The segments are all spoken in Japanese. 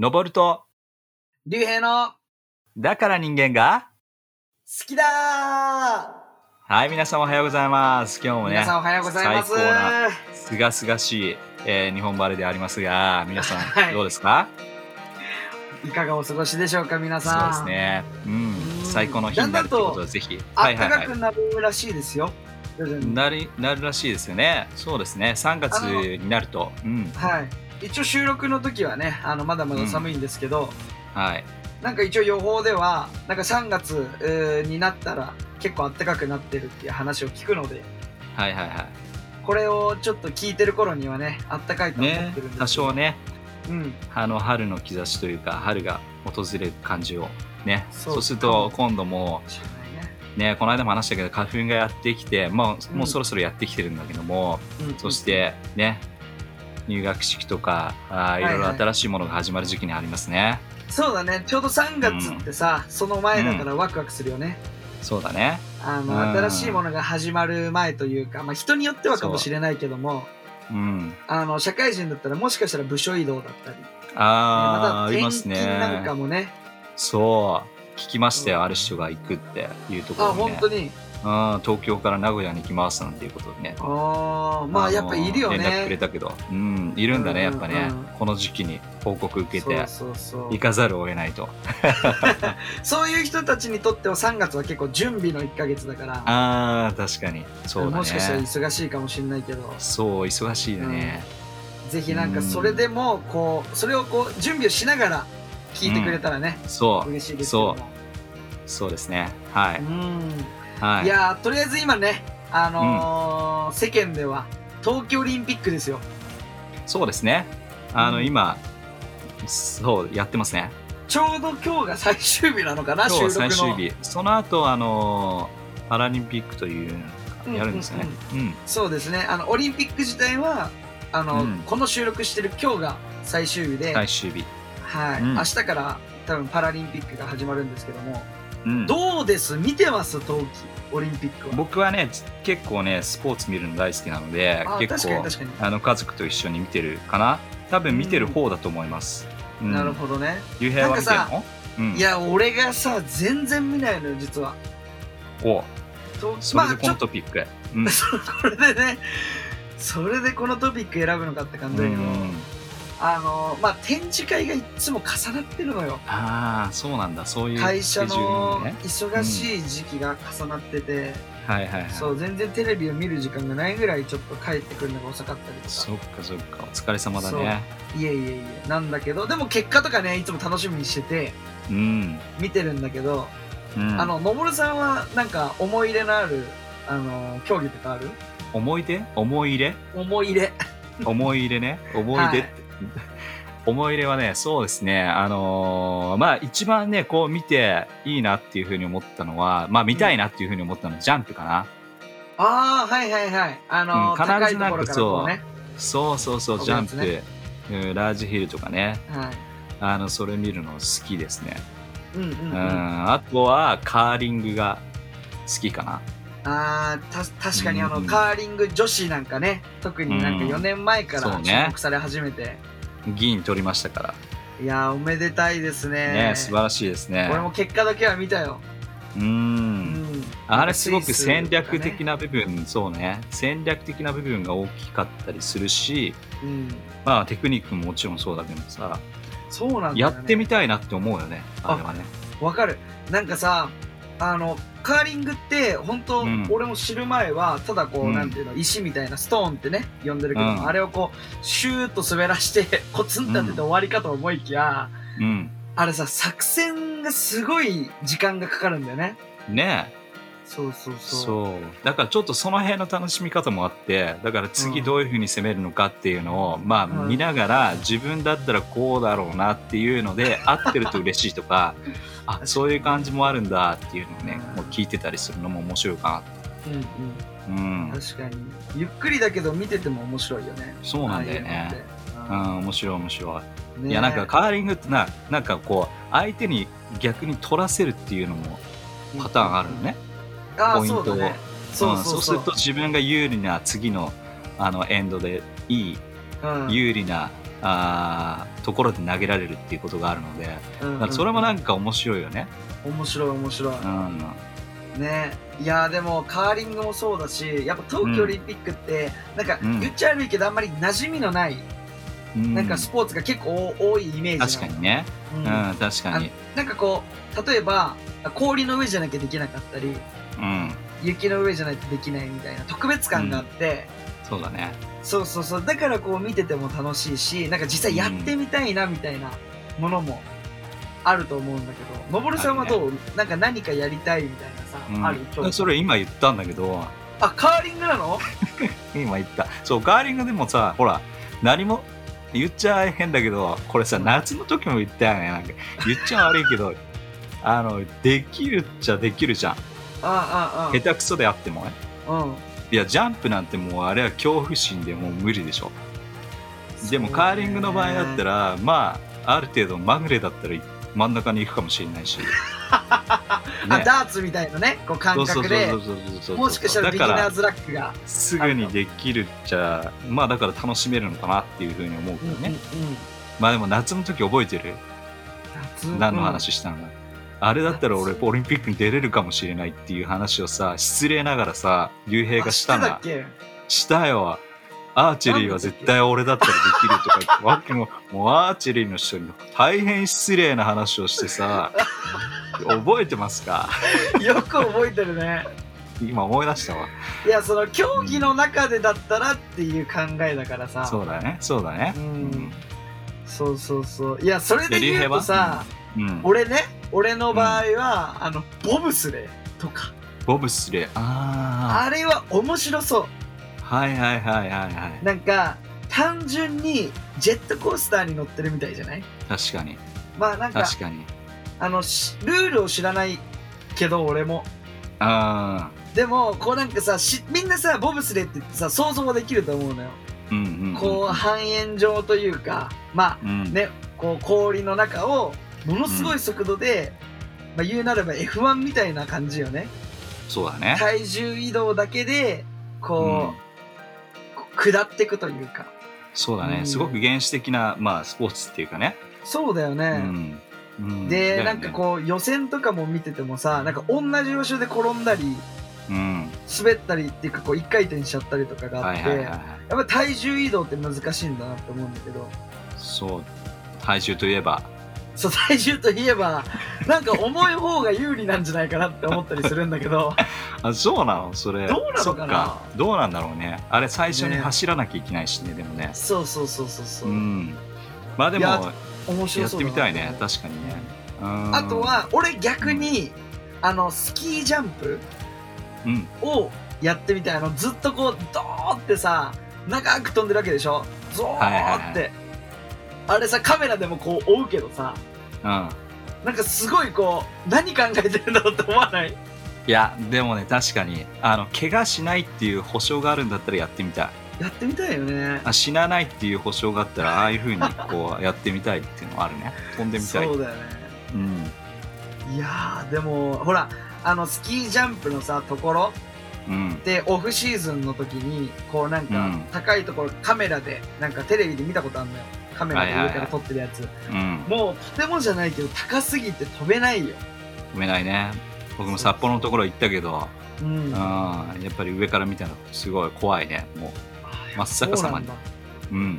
登ると、竜兵の好だから人間が、きだーはい、皆さんおはようございます。今日もね、皆さんおはようございます。最高なすがすがしい、えー日本晴れでありますが、皆さん、はいどうですか？いかがお過ごしでしょうか、皆さん。そうです。ね。うんうん最高の日になるということで、ぜひ。はいはいはいかくなるらしいですよ。なりなるらしいですよね。そうですね。3月になると。うん。はい。一応収録の時はね、あのまだまだ寒いんですけど、はい。なんか一応予報では、なんか3月えーになったら結構暖かくなってるっていう話を聞くので、はいはいはこれをちょっと聞いてる頃にはね、暖かいい。と思っねてるんですけど多少ね、うん。あの春の兆しというか、春が訪れる感じをね。そうすると、今度も、ね。ね、この間も話したけど、花粉がやってきて、もううんもうそろそろやってきてるんだけども、うんそし、てね、入学式とか、あーいろいろ新しいものが始まる時期にありますね。そうだね、ちょうど3月ってさ、その前だからワクワクするよね。そうだね。あの、うん新しいものが始まる前というか、まあ人によってはかもしれないけども、うん。あの、社会人だったらもしかしたら部署移動だったり、あー、またあります転勤なんねか。もね、そう。聞きましたよ、うんある人が行くっていうとこあ、ろにね。本当に。うん、東京から名古屋に行きますなんていうことでね。ああ、まあやっぱいるよ連絡くれね。たけど、うん、いるんだね、やっぱねうんうんうん。この時期に報告受けて、そうそうそう行かざるを得ないと。そういう人たちにとっては3月は結構準備の1ヶ月だから、あー、確かに。そうだね。もしかしたら忙しいかもしれないけど、そう、忙しいよね。ぜひなんかそれでも、こう、それをこう、準備をしながら聞いてくれたらね、そう、嬉しいですけども。そうですね。はい。うん。はい。いやーとりあえず今ね、あのー世間では東京オリンピックですよ。そうですね。あの、うん今、そう、やってますね。ちょうど今日が最終日なのかな、今日。最終日。その後、あの、パラリンピックというやるんですよね。うん。そうですね。あの、オリンピック自体は、あの、うんこの収録してる今日が最終日で、最終日。はい、うん明日から多分パラリンピックが始まるんですけども、うん。どうです？見てます？冬季オリンピックは。僕はね、結構ね、スポーツ見るの大好きなのであ、結構。あの、家族と一緒に見てるかな。多分見てる方だと思います。うんなるほどね。ゆうへいは見てるの？うん。いや、俺がさ、全然見ないのよ、実は。おとそれでこのトピック。うん。これでね、それでこのトピック選ぶのかって感じだけど、うんあの、まあ、展示会がいつも重なってるのよ。ああ、そうなんだ。そういう会社の。忙しい時期が重なってて、はいはいはい。そう、全然テレビを見る時間がないぐらいちょっと帰ってくるのが遅かったりとか。そっかそっか。お疲れ様だね。いえいえいえ、なんだけど、でも結果とかね、いつも楽しみにしてて、うん。見てるんだけど、うんあの、のぼるさんはなんか思い入れのある、あの、競技とかある？思い出？思い入れ？思い入れ。思い入れね。思い出って。思い入れはね、そうですね。あのーまあ一番ね、こう見ていいなっていうふうに思ったのは、まあ見たいなっていうふうに思ったのはジャンプかな。ああ、はいはいはい。あの、うん必ずなんかころからこうね。そうそうそう、ジャンプ、うんラージヒルとかね。はい。あの、それ見るの好きですね。ううんうんうん。ん、あとはカーリングが好きかな。あーた確かにあの、うんカーリング女子なんかね特になんかうん。4年前から注目され始めて、銀取りましたから。いやーおめでたいですね。ね、素晴らしいですね。俺も結果だけは見たよ、う。うん。ん、あれすごく戦略的な、な部分、そうね、戦略的な部分が大きかったりするし、うん、まあテクニックももちろんそうだけどさ、そうなんね、やってみたいなって思うよね、あれはね。わかる。なんかさあのカーリングって本当、うん。俺も知る前はただこう、うん。なんていうの石みたいなストーンってね呼んでるけど、うん。あれをこうシューッと滑らして コツンって当てて終わりかと思いきや、うん。あれさ作戦がすごい時間がかかるんだよね。ねそうそうそうそう。だからちょっとその辺の楽しみ方もあって、だから次どういうふうに攻めるのかっていうのを、まあうん見ながら自分だったらこうだろうなっていうので、合ってると嬉しいとか、あ、そういう感じもあるんだっていうのをね、もう聞いてたりするのも面白いかうんうん。な。うん。確かに。ゆっくりだけど見てても面白いよね。そうなんだよね。うん、面白い面白い。てね。いやなんかカーリングってななんかこう相手に逆に取らせるっていうのもパターンあるのね、ああポイントを。そうだね。そうそうそう。すると自分が有利な次のあのエンドでいいうん。有利なあーところで投げられるっていうことがあるので、うんそれもなんか面白いよね。面白い面白い、うん。ね。いやーでもカーリングもそうだしやっぱ冬季オリンピックって、なんかうん。言っちゃ悪いけどあんまり馴染みのない、うん。なんかスポーツが結構多いイメージ確かにね。ううんん、確かに。なんかこう例えば氷の上じゃなきゃできなかったりうん。雪の上じゃないとできないみたいな特別感があって、そうだね。そうそうそう。だからこう見てても楽しいしなんか実際やってみたいなみたいなものもあると思うんだけどのぼるさんはどう、なんか何かやりたいみたいなさ、うん。ある？それ今言ったんだけど、あカーリングなの？今言った。そう、カーリングでもさ、ほら、何も、言っちゃ変だけど、これさ、夏の時も言ったよね。なんか言っちゃ悪いけど、あの、できるっちゃできるじゃん。あああ下手くそであってもね。あうん。いや、ジャンプなんてもうあれは恐怖心でもう無理でしょ。でもカーリングの場合だったらら、まあ、ある程度まぐれだったら真ん中に行くかもしれないし。あダーツみたいなねこう感覚でもしかしたらビギナーズラックが。すぐにできるっちゃまあだから楽しめるのかなっていうふうに思うけどね、うんうんうん。まあでも夏の時覚えてる？夏何の話したの？か、あれだったら俺オリンピックに出れるかもしれないっていう話をさ失礼ながらさ竜兵がしたな。したよ。アーチェリーは絶対俺だったらできるとか言って わけももうアーチェリーの人に大変失礼な話をしてさ 覚えてますか？よく覚えてるね。今思い出したわ。いやその競技の中でだったらっていう考えだからさ。そうだね。そうだね。うん。そうそうそう。いやそれで言うとさ、うん、俺ね俺の場合は、あのボブスレーとか。ボブスレー。ああれは面白そあはいはいはいはいはうなんか単純にジェットコースターに乗ってるみたいじゃない？い確かに。まあなんか確かに。あのしルールを知らないけど俺も。ああでもこうなんかさしみんなさボブスレーって言ってさ想像はできると思うのよ、うんうんうん。こう半円状というかまあうん。ねこう氷の中をものすごい速度で、まあ、言うなれば F1 みたいな感じよね。そうだね。体重移動だけでこう、下っていくというか。そうだね、うん。すごく原始的な、まあ、スポーツっていうかね。そうだよね、うん。うん。で、ね。なんかこう予選とかも見ててもさなんか同じ場所で転んだりうん、滑ったりっていうかこう一回転しちゃったりとかがあって、はいはいはいはい。やっぱり体重移動って難しいんだなって思うんだけど。そう、体重といえば、そう体重といえばなんか重い方が有利なんじゃないかなって思ったりするんだけど あ、そうなの？それ。どうなのかな？どうなんだろうね。あれ、最初にね走らなきゃいけないしね、でもね。そうそうそうそうそうう、ん。まあでも、面白ってみたいね、確かにね。うんあと、は俺逆にあのスキージャンプうん、をやってみたいあのずっとこうドーってさ長く飛んでるわけでしょ？ゾーって、はいはいはいあれさカメラでもこう追うけどさうん。なんかすごいこう何考えてるんだろうって思わない？いや、でもね、確かに、あの、怪我しないっていう保証があるんだったらやってみたい。やってみたいよねあ死なないっていう保証があったら、ああいう風にこうやってみたいっていうのはあるね。飛んでみたい。そうだよねうん。いやーでもほらあのスキージャンプのさところうん。でオフシーズンの時にこうなんかうん高いところカメラでなんかテレビで見たことあるんだよカメラで上から撮ってるやつ、うん。もうとてもじゃないけど高すぎて飛べないよ。止めないね。僕も札幌のところ行ったけど、うん。うん、やっぱり上から見たらすごい怖いね。も真っ逆さまに。そうなん。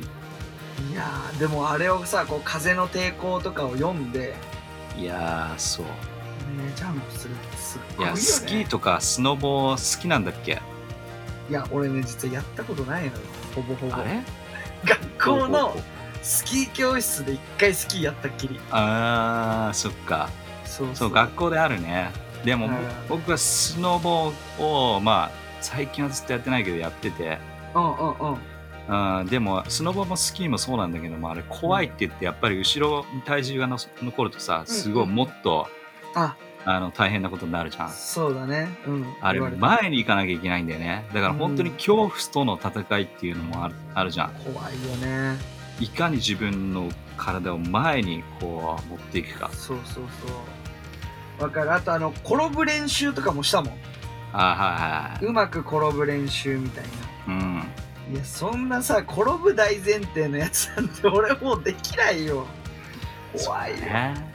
いやーでもあれをさこう風の抵抗とかを読んで、いやー、そう。ね、ジャンプするってすっごいよね。いや、スキーとかスノボ好きなんだっけ？いや俺ね実はやったことないのよ。ほぼほぼ。あれ？学校のスキー教室で一回スキーやったっきり。あー、そっか。そうそう、学校であるね。でも、うん僕はスノボを、まあ、最近はずっとやってないけどやってて、うんうんうん。うん、でもスノボもスキーもそうなんだけどもあれ怖いって言ってやっぱり後ろに体重がの残るとさすごいもっと、あ。あの大変なことになるじゃん。そうだね。うん。あれ前に行かなきゃいけないんだよね。だから本当に恐怖との戦いっていうのもあるあるじゃん。怖いよねいかに自分の体を前にこう持っていくか。そうそうそう。わかる。あとあの転ぶ練習とかもしたもん。あはいはいうまく転ぶ練習みたいな。はいうん。いやそんなさ転ぶ大前提のやつなんて俺もうできないよ。怖いよ。ね。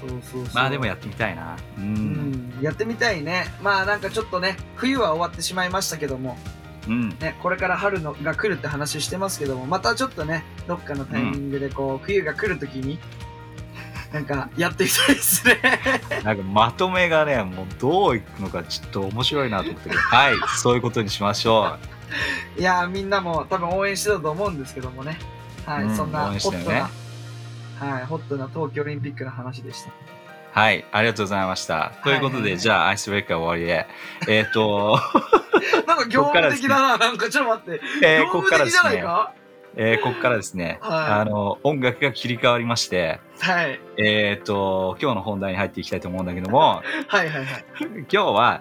そうそうそう。まあでもやってみたいな。う。うんんやってみたいね。まあなんかちょっとね冬は終わってしまいましたけども。うん。ねこれから春のが来るって話してますけどもまたちょっとねどっかのタイミングでこう、冬が来るときになんかやってみたいですね なんかまとめがね、もうどういくのかちょっと面白いなと思ったけど、はい、そういうことにしましょ いやーみんなも多分応援してたと思うんですけどもね。はい、うんそんな応援ホットしてたよねな、はいホットな東京オリンピックの話でした。う。はい、ありがとうございました。ということで、はい。はいはいじゃあアイスブレイクは終わりで、えっ、と、なんか業務的だななんかちょっと待って。えー、業ここからです務的じゃないね、か？えー、ここからですね、はい。あの、音楽が切り替わりまして、はい。えっ、と、今日の本題に入っていきたいと思うんだけども、はいはいはい。今日は、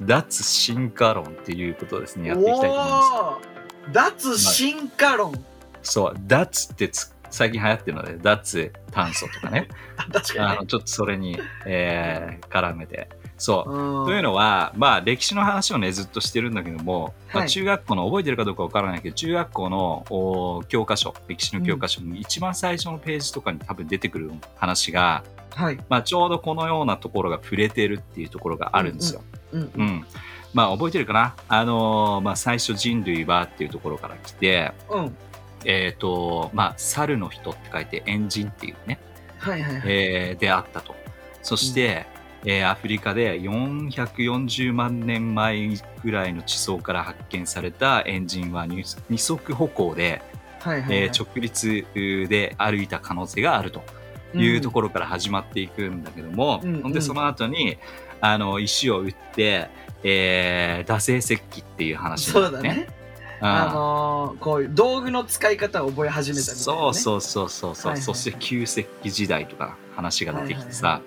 脱進化論っていうことをですね、やっていきたいと思います。脱進化論、そう、脱ってつ最近流行ってるので、脱炭素とかね、確かにね。あのちょっとそれに、えー絡めて。そう。うん。というのは、まあ、歴史の話をね、ずっとしてるんだけども、まあ、はい。中学校の、覚えてるかどうかわからないけど、中学校のお教科書、歴史の教科書の一番最初のページとかに多分出てくる話が、はい。まあ、ちょうどこのようなところが触れてるっていうところがあるんですよ。うんうん。まあ、覚えてるかな？あのーまあ、最初人類はっていうところから来て、うん。えっ、と、まあ、猿の人って書いて、エンジンっていうね、はいはいはい、えーであったと。そして、えーアフリカで440万年前ぐらいの地層から発見されたエンジンは二二足歩行で、はいはいはい。えー直立で歩いた可能性があるというところから始まっていくんだけども、うんほんでその後にあの石を打って、えー、惰性石器っていう話そうだね。ああのーこういう道具の使い方を覚え始めたみたいな、ね。そうそうそうそうそう、はいはいはい。そして旧石器時代とか話が出てきてさ、はいは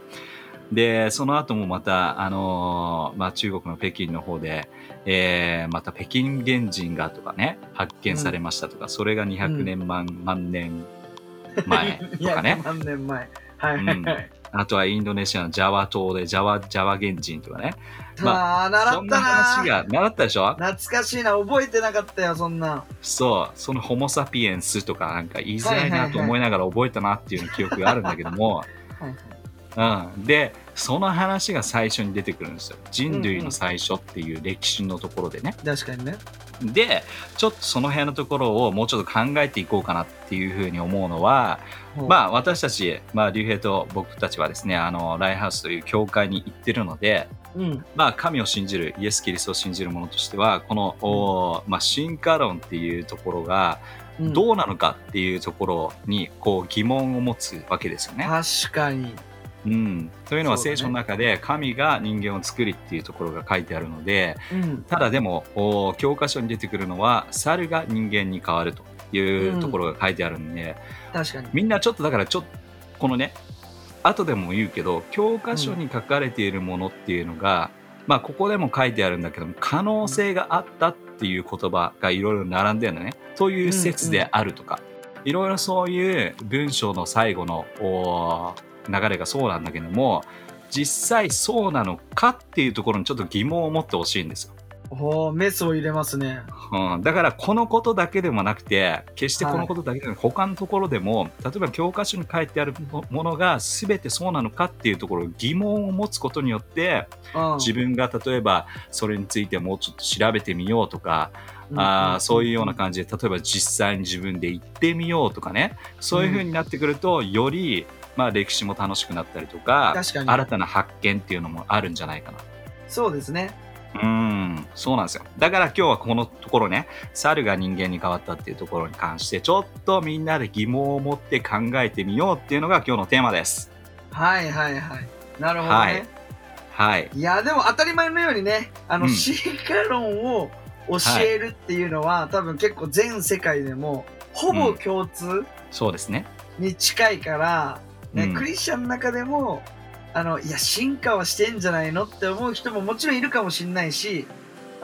でその後もまた、あのーまあ、中国の北京の方で、えーまた北京原人がとかね発見されましたとか、それが200年万,、万年前とかね。いや何年前。はい。はいはい。あとはインドネシアのジャワ島でジャワジャワ原人とかね。ああ、習ったな話が習ったでしょ？懐かしいな。覚えてなかったよ、そんな。そう、そのホモ・サピエンスとかなんか言いづらいなとはいはいはい思いながら覚えたなっていう記憶があるんだけども、はいはい。うん、でその話が最初に出てくるんですよ人類の最初っていう歴史のところでね、確かにね。でちょっとその辺のところをもうちょっと考えていこうかなっていうふうに思うのはまあ私たち、まあ、竜兵と僕たちはですねあのライハウスという教会に行ってるのでうん。まあ、神を信じるイエス・キリストを信じる者としてはこの、おまあ、進化論っていうところがうんどうなのかっていうところにこう疑問を持つわけですよね。確かに。うん、というのは聖書の中で神が人間を作りっていうところが書いてあるのでうん。ただでもお教科書に出てくるのは猿が人間に変わるというところが書いてあるんで、確かに。みんなちょっとだからちょっとこのね後でも言うけど教科書に書かれているものっていうのが、まあここでも書いてあるんだけども可能性があったっていう言葉がいろいろ並んでるのねという説であるとか、いろいろそういう文章の最後のお流れがそうなんだけども実際そうなのかっていうところにちょっと疑問を持ってほしいんですよ。おお、メスを入れますね。うん、だからこのことだけでもなくて決してこのことだけでもなく、他のところでも例えば教科書に書いてあるものが全てそうなのかっていうところ疑問を持つことによってうん。自分が例えばそれについてもうちょっと調べてみようとか、あーそういうような感じで例えば実際に自分で行ってみようとかねそういう風になってくるとより、まあ、歴史も楽しくなったりとか確かに。新たな発見っていうのもあるんじゃないかな。そうですね。うん、そうなんですよ。だから今日はこのところね、猿が人間に変わったっていうところに関して、ちょっとみんなで疑問を持って考えてみようっていうのが今日のテーマです。はいはいはい。なるほどね。はいはい。いやでも当たり前のようにねあの、うん進化論を教えるっていうのは、多分結構全世界でもほぼ共通そうですね。に近いから、ねうんクリスチャンの中でもあのいや進化はしてんじゃないのって思う人ももちろんいるかもしれないし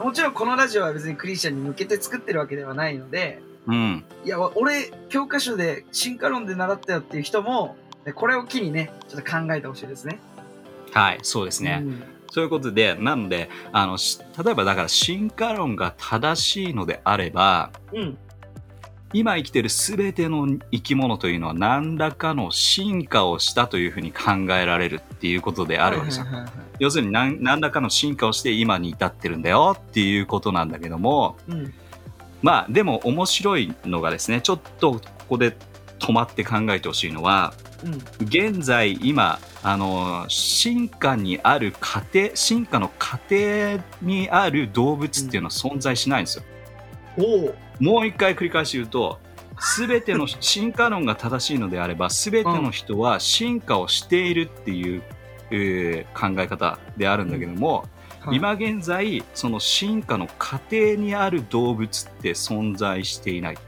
もちろんこのラジオは別にクリスチャンに向けて作ってるわけではないのでうん。いや俺教科書で進化論で習ったよっていう人もねこれを機にねちょっと考えてほしいですね。はい、そうですね。うんそういうことで、なので、あの、し例えばだから進化論が正しいのであれば、うん。今生きてる全ての生き物というのは何らかの進化をしたというふうに考えられるっていうことであるわけですよ。はいはいはい要するに何何らかの進化をして今に至ってるんだよっていうことなんだけども、うん。まあでも面白いのがですね、ちょっとここで止まって考えてほしいのは、うん。現在今あの進化にある過程進化の過程にある動物っていうのは存在しないんですよ。おお。もう一回繰り返し言うと全ての進化論が正しいのであれば全ての人は進化をしているっていう、えー考え方であるんだけども、はい、今現在その進化の過程にある動物って存在していない。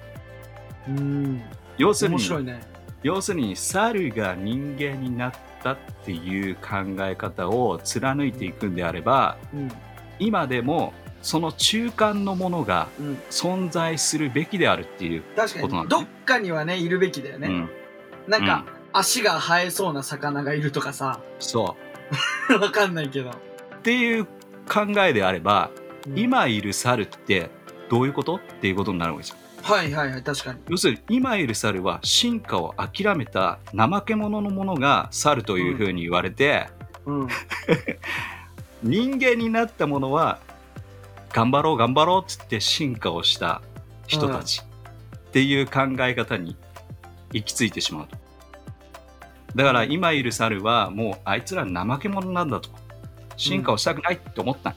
うん。要するにね。要するに猿が人間になったっていう考え方を貫いていくんであればうん。今でもその中間のものがうん。存在するべきであるっていう、確かに、ことなんだねどっかにはね、いるべきだよね。うん、なんか、足が生えそうな魚がいるとかさ、そ わかんないけど。うっていう考えであればうん、今いる猿ってどういうこと？っていうことになるわけですよはいはいはい、確かに。要するに今いる猿は進化を諦めた怠け者のものが猿というふうに言われて、うん。人間になったものは頑張ろう頑張ろうっつって進化をした人たちっていう考え方に行き着いてしまうと。だから今いる猿はもうあいつら怠け者なんだと。進化をしたくないって思った。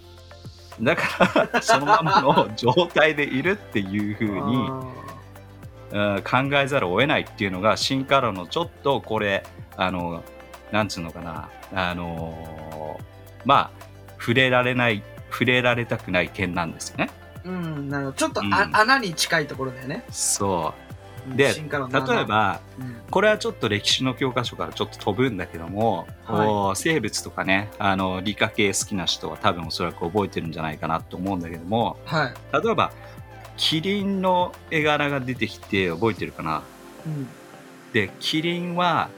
だからそのままの状態でいるっていうふうに うん考えざるを得ないっていうのが進化論のちょっとこれあのなんつうのかなあのまあ触れられない触れられたくない点なんですよね。うん、なるほど。ちょっとあ、うん穴に近いところだよね。そうんで例え、ばうんこれはちょっと歴史の教科書からちょっと飛ぶんだけども、はい生物とかねあの理科系好きな人は多分おそらく覚えてるんじゃないかなと思うんだけどもはい。例えばキリンの絵柄が出てきて覚えてるかな？うん。でキリンは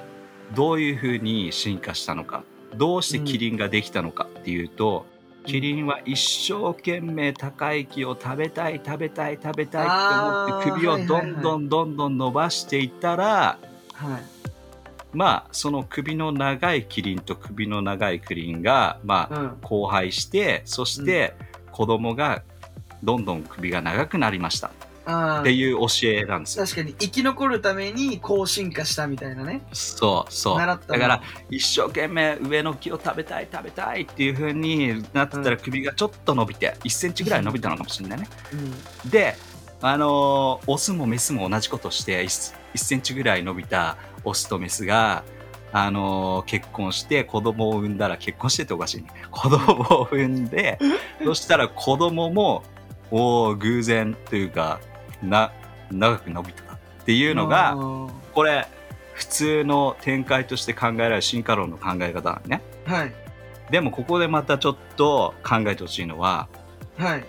どういうふうに進化したのか？どうしてキリンができたのかっていうと、キリンは一生懸命高い木を食べたい食べたい食べたいって思って首をどんどんどんどん伸ばしていったら、はい。まあその首の長いキリンと首の長いキリンがまあうん。交配してそして子供がどんどん首が長くなりましたっていう教えなんですよ。確かに生き残るためにこう進化したみたいなね。そうそう。習っただから、一生懸命上の木を食べたい食べたいっていう風になってたら首がちょっと伸びて1センチぐらい伸びたのかもしれないね。うん。で、あのーオスもメスも同じことして1、1センチぐらい伸びたオスとメスが、あのー結婚して子供を産んだら結婚してっておかしいね。子供を産んで、そしたら子供も、おー偶然というか、な、長く伸びたっていうのが、あこれ普通の展開として考えられる進化論の考え方なのねーはい。でもここでまたちょっと考えてほしいのははい。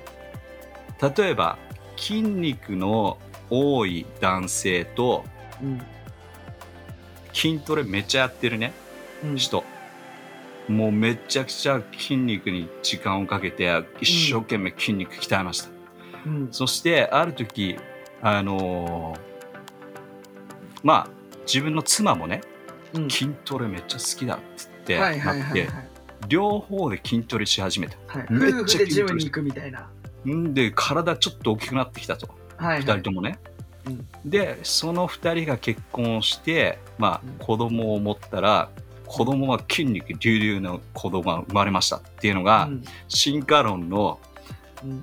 例えば筋肉の多い男性とうん。筋トレめっちゃやってるねうん。人もうめちゃくちゃ筋肉に時間をかけて一生懸命筋肉鍛えました、うん。そしてある時あのーまあ自分の妻もねうん。筋トレめっちゃ好きだっつってはいはいなってはい。はい。両方で筋トレし始めた。はい、めっちゃジムに行くみたいな。んで体ちょっと大きくなってきたと。はい、2人ともね、うん。でその2人が結婚してまうん。あ子供を持ったら子供は筋肉隆々の子供が生まれましたっていうのがうん。進化論のうん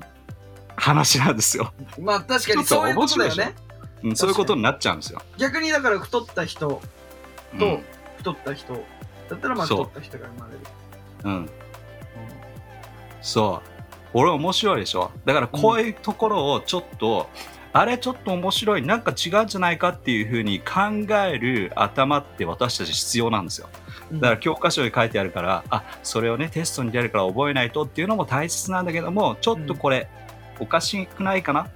話なんですよ、まあ確かにそういうことだよね。うん、そういうことになっちゃうんですよ、逆にだから太った人うん。と太った人だったらまあ太った人が生まれる。う。ん、そう。俺面白いでしょ？だからこういうところをちょっと、あれちょっと面白いなんか違うんじゃないかっていうふうに考える頭って私たち必要なんですよ。うん。だから教科書に書いてあるからあそれをねテストに出るから覚えないとっていうのも大切なんだけどもちょっとこれ、おかしくないかな？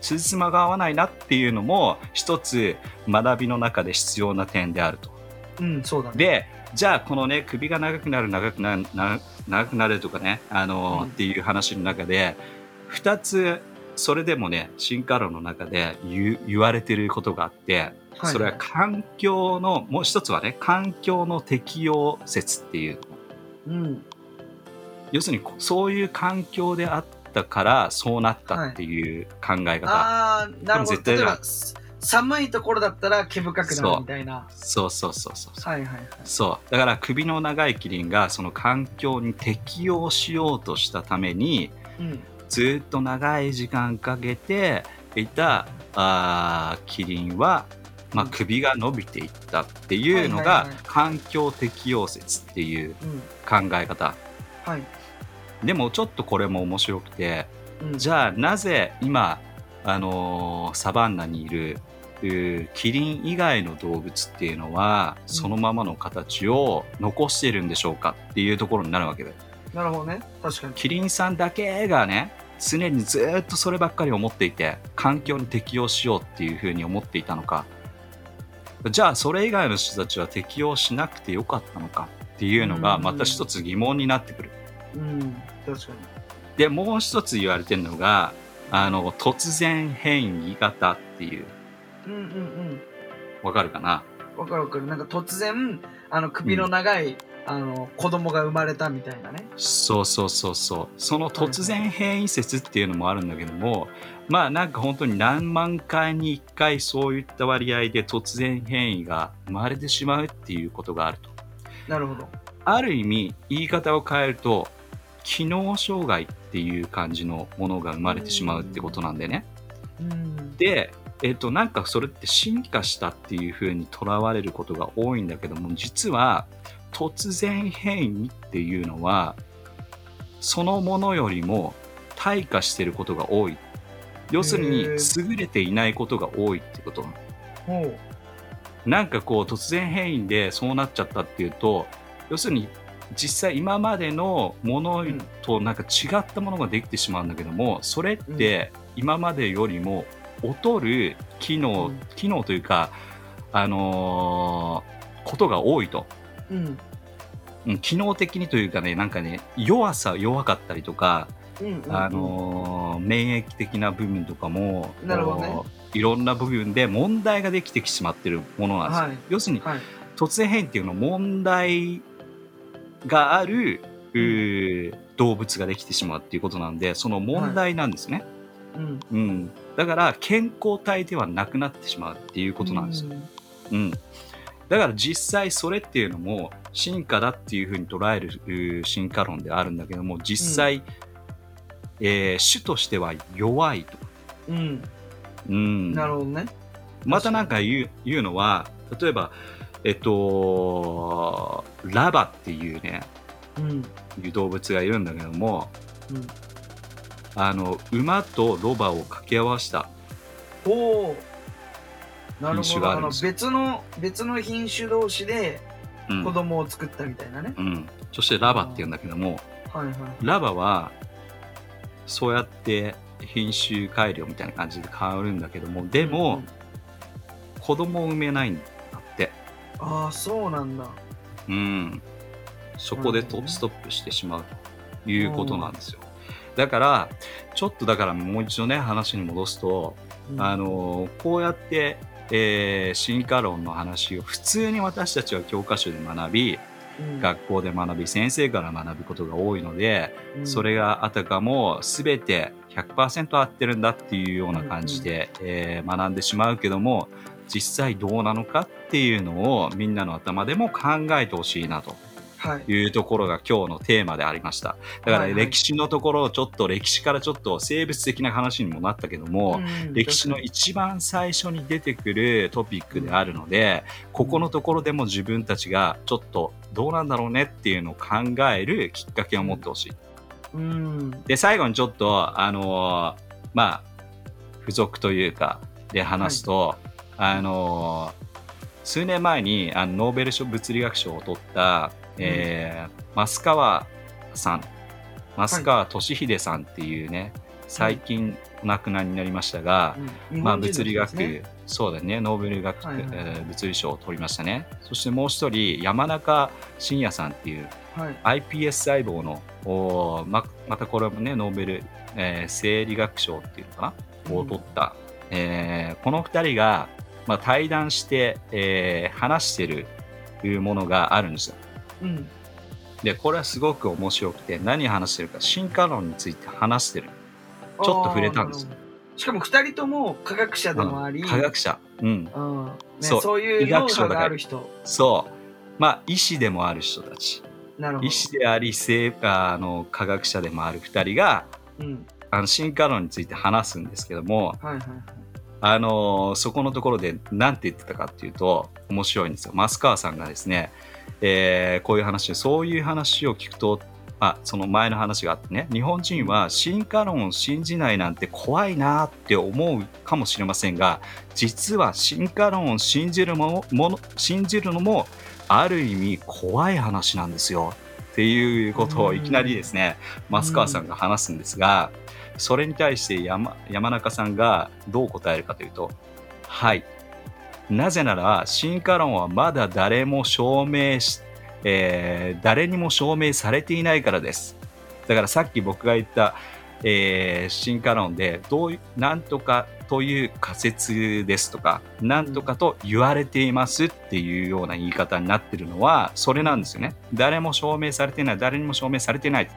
辻褄が合わないなっていうのも一つ学びの中で必要な点であると。うん、そうだね。でじゃあこのね首が長くなる長くなるな長くなるとかねあのーうん。っていう話の中で2つそれでもね進化論の中で言われてることがあってはい。それは環境のもう一つはね環境の適応説っていううん。要するにこそういう環境であったからそうなったっていう考え方、ああ、なるほど。絶対例えば、す寒いところだったら毛深くなそうるみたいな。そうそうそうそうはいはいはい。そうだから首の長いキリンがその環境に適応しようとしたためにうん。ずっと長い時間かけていたあーキリンは、まあ、うん首が伸びていったっていうのがはいはいはい環境適応説っていううん。考え方はい。でもちょっとこれも面白くてうん。じゃあなぜ今、あのーサバンナにいるキリン以外の動物っていうのはうんそのままの形を残してるんでしょうかっていうところになるわけでなるほどね。確かに。キリンさんだけがね常にずっとそればっかり思っていて環境に適応しようっていうふうに思っていたのかじゃあそれ以外の人たちは適応しなくてよかったのかっていうのがうんまた一つ疑問になってくる。うん。確かに。でもう一つ言われてるのがあの突然変異型っていううんうんうん。わかるかな？わかるわかる。なんか突然、あの首の長い、あの子供が生まれたみたいなね。そうそうそうそうその突然変異説っていうのもあるんだけども、まあなんか本当に何万回に1回そういった割合で突然変異が生まれてしまうっていうことがあるとなるほど。ある意味言い方を変えると機能障害っていう感じのものが生まれてしまうってことなんでねうん。でえっとなんかそれって進化したっていう風にとらわれることが多いんだけども実は突然変異っていうのはそのものよりも退化してることが多い要するに優れていないことが多いってこと。なんかこう突然変異でそうなっちゃったっていうと要するに実際今までのものうん。となんか違ったものができてしまうんだけどもそれって今までよりも劣る機能、うん。機能というかあのーことが多いと、うん。うん機能的にというかねなんかね弱さ弱かったりとか。あのー免疫的な部分とかもなるほどね。いろんな部分で問題ができてしまってるものなんですよ、はい。要するにはい。突然変異っていうのは問題がある、動物ができてしまうっていうことなんでその問題なんですね、うん。うん、だから健康体ではなくなってしまうっていうことなんです。よ、うん、だから実際それっていうのも進化だっていうふうに捉える進化論であるんだけども実際、えー種としては弱いと、うん。うん、なるほどね。またなんか言う言うのは例えばえっとラバっていうねうん。いう動物がいるんだけどもうん。あの馬とロバを掛け合わせたおお。なる品種があるんですよ別の別の品種同士でうん子供を作ったみたいなね。うん、そしてラバっていうんだけどもはいはい。ラバはそうやって品種改良みたいな感じで変わるんだけどもでも、うん子供を産めないんだああそうなんだ。うん。そこでなるほどね。とストップしてしまうということなんですよ。だからちょっとだからもう一度ね話に戻すとうん。あのこうやって、えー進化論の話を普通に私たちは教科書で学びうん。学校で学び先生から学ぶことが多いので、うん。それがあたかも全て100%合ってるんだっていうような感じで、えー学んでしまうけども実際どうなのかっていうのをみんなの頭でも考えてほしいなと。はい。いうところが今日のテーマでありました。だからはいはい。歴史のところをちょっと歴史からちょっと生物的な話にもなったけども、うん。歴史の一番最初に出てくるトピックであるので、ここのところでも自分たちがちょっとどうなんだろうねっていうのを考えるきっかけを持ってほしい。うん。で、最後にちょっと、あのーまあ、付属というか、で話すと、あのー数年前にあのノーベル賞物理学賞を取った、えー増川さん、増川俊秀さんっていうね、最近お亡くなりになりましたが、うん。まあ、物理学、ねそうだね、ノーベル学、はいはい。えー物理賞を取りましたね。そしてもう一人、山中伸也さんっていうはい。iPS 細胞の、おーままたこれもね、ノーベル、えー生理学賞っていうのかな、を取った、えーこの二人が、まあ、対談して、えー話してるものがあるんですよ。うんで、これはすごく面白くて、何話してるか、進化論について話してる。ちょっと触れたんですよしかも二人とも科学者でもあり、科学者。うん。うんね、そそうういう医学賞だからがある人そう。まあ、医師でもある人たち。なるほど医師であり、生あの科学者でもある二人が、うんあの進化論について話すんですけども、はいはいあのそこのところで何て言ってたかっていうと面白いんですよ。増川さんがですね、えーこういう話でそういう話を聞くとあその前の話があってね日本人は進化論を信じないなんて怖いなって思うかもしれませんが実は進化論を信じるもの信じるのもある意味怖い話なんですよっていうことをいきなりですね増川さんが話すんですがそれに対して山山中さんがどう答えるかというとはい。なぜなら進化論はまだ誰も証明し、えー誰にも証明されていないからです。だからさっき僕が言った、えー進化論でどういなんとかという仮説ですとかなんとかと言われていますっていうような言い方になってるのはそれなんですよね。誰も証明されていない誰にも証明されていない。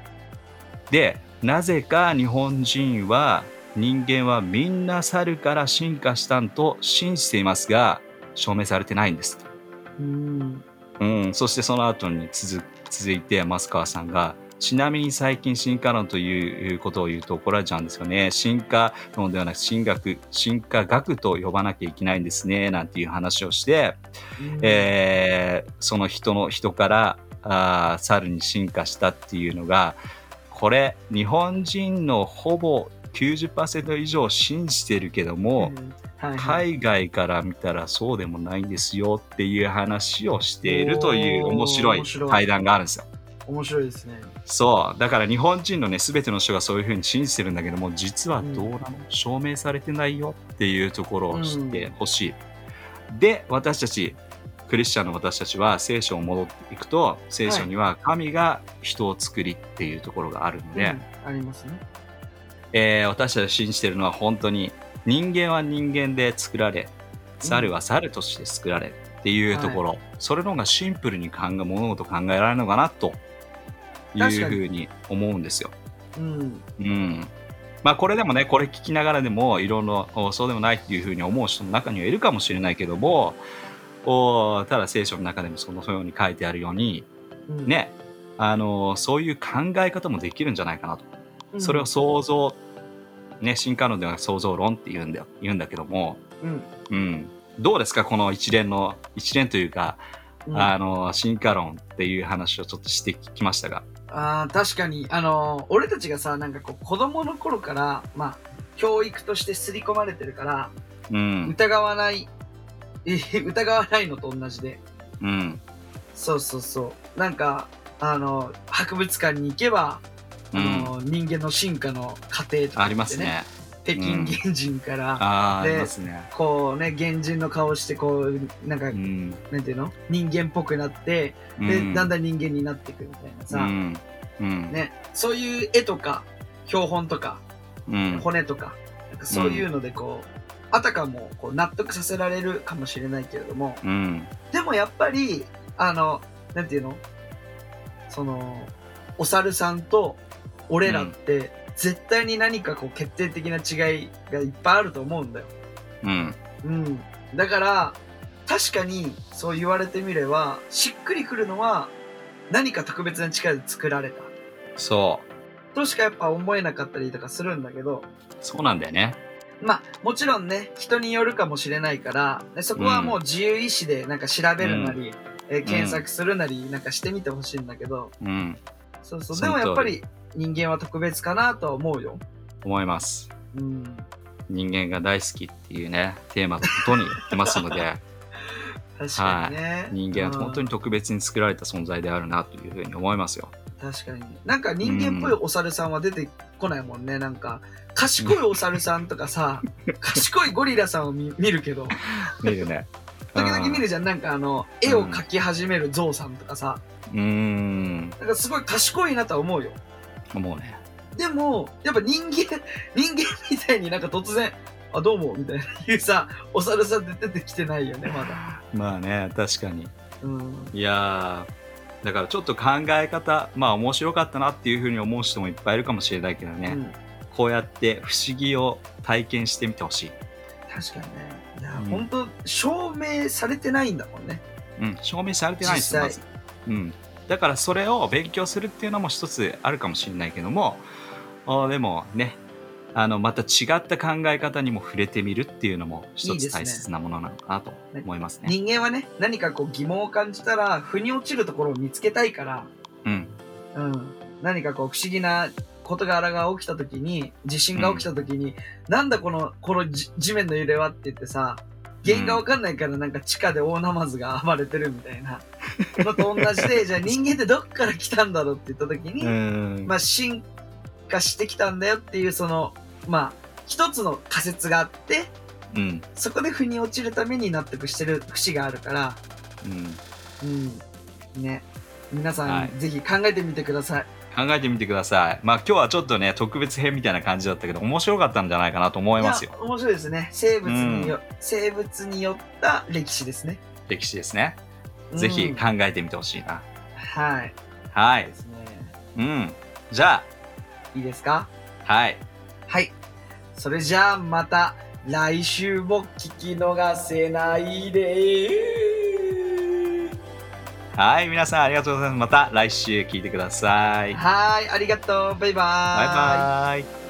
でなぜか日本人は人間はみんな猿から進化したんと信じていますが証明されてないんですうん。うん、そしてその後に続続いて増川さんがちなみに最近進化論ということを言うと怒られちゃうんですよね。進化論ではなく進学進化学と呼ばなきゃいけないんですねなんていう話をして、うん。えーその人の人からあー猿に進化したっていうのがこれ日本人のほぼ90%以上信じてるけども、うん。はいはい。海外から見たらそうでもないんですよっていう話をしているという面白い。対談があるんですよ。面白いですね。そう。だから日本人のね、すべての人がそういうふうに信じてるんだけども、実はどうなの、証明されてないよっていうところを知ってほしい。で、私たち、クリスチャンの私たちは聖書を戻っていくと、聖書には神が人を作りっていうところがあるので、うんありますね。えー私たちが信じてるのは本当に人間は人間で作られ猿は猿として作られっていうところ、それの方がシンプルに考え物事考えられるのかなというふうに思うんですよ。うん。うん。まあこれでもねこれ聞きながらでもいろいろおそうでもないっていうふうに思う人の中にはいるかもしれないけどもおただ聖書の中でもそのように書いてあるようにうん。ねあのそういう考え方もできるんじゃないかなと。うん。それを想像、ね、進化論では想像論って言うんだよ。言うんだけども、うん。うん、どうですかこの一連の一連というか、うん。あの進化論っていう話をちょっとしてきましたが、あー確かに。あのー俺たちがさなんかこう子供の頃からまあ教育として刷り込まれてるからうん。疑わないえ疑わないのと同じで。うん。そうそうそう。なんかあの博物館に行けば、うん、あの人間の進化の過程とかありますね。北京原人から、あーあでね。こうね原人の顔してこうなんか、うん。なんていうの？人間っぽくなってで、うん。だんだん人間になっていくみたいなさ、うん。うん。ね。そういう絵とか標本とかうん。骨とかなんかそういうのでこう、あたかもこう納得させられるかもしれないけれどもうん。でもやっぱりあのなんていうの？そのお猿さんと俺らって、絶対に何かこう決定的な違いがいっぱいあると思うんだよ。うんうん。だから、確かにそう言われてみれば、しっくりくるのは何か特別な力で作られた。そうとしかやっぱ思えなかったりとかするんだけど、そうなんだよね。まあもちろんね、人によるかもしれないから、でそこはもう自由意志でなんか調べるなり、えー検索するなりなんかしてみてほしいんだけど、うんそうそう。でもやっぱり人間は特別かなとは思うよ。思います。うん。人間が大好きっていうねテーマのことにやってますので 確かにね。人間は本当に。に特別に作られた存在であるなというふうに思いますよ。確かに。なんか人間っぽいお猿さんは出てこないもんね。なんか、賢いお猿さんとかさ、賢いゴリラさんを見見るけど、見るね。時々見るじゃん。なんかあの、絵を描き始めるゾウさんとかさ、うーん。なんかすごい賢いなとは思うよ。もうね。でも、やっぱ人間、人間みたいになんか突然、あ、どうも、みたいな言うさ、お猿さん出てきてないよね、まだ。まあね、確かに。うん。いやー、だからちょっと考え方、まあ面白かったなっていうふうに思う人もいっぱいいるかもしれないけどね。うんこうやって不思議を体験してみてほしい。確かにね。いや、うん本当証明されてないんだもんね。うん、証明されてないですよ、ま実ず。うん。だからそれを勉強するっていうのも一つあるかもしれないけども、あでもね、あの、また違った考え方にも触れてみるっていうのも一つ大切なものなのかなと思いますね。人間はね、何かこう疑問を感じたら、腑に落ちるところを見つけたいから、うん。うん。何かこう不思議な事柄が起きた時に、地震が起きた時に、なんだこの、このじ地面の揺れはって言ってさ、原因がわかんないからなんか地下で大ナマズが暴れてるみたいなのと同じで、じゃあ人間ってどっから来たんだろうって言った時に、うん。まあ進化してきたんだよっていうその、まあ、一つの仮説があって、うん。そこで腑に落ちるために納得してる節があるから、うん。うん。ね。皆さん、はいぜひ考えてみてください。考えてみてください。まあ今日はちょっとね、特別編みたいな感じだったけど、面白かったんじゃないかなと思いますよ面白いですね。生物によ、生物によった歴史ですね。歴史ですね。ぜひうん考えてみてほしいな。はい。はいで。すね。うん。じゃいいですか？あ、はい。はい。それじゃあまた来週も聞き逃せないではい、皆さんありがとうございます。また来週聞いてください。はい、ありがとう。バイバーイ。バイバイ。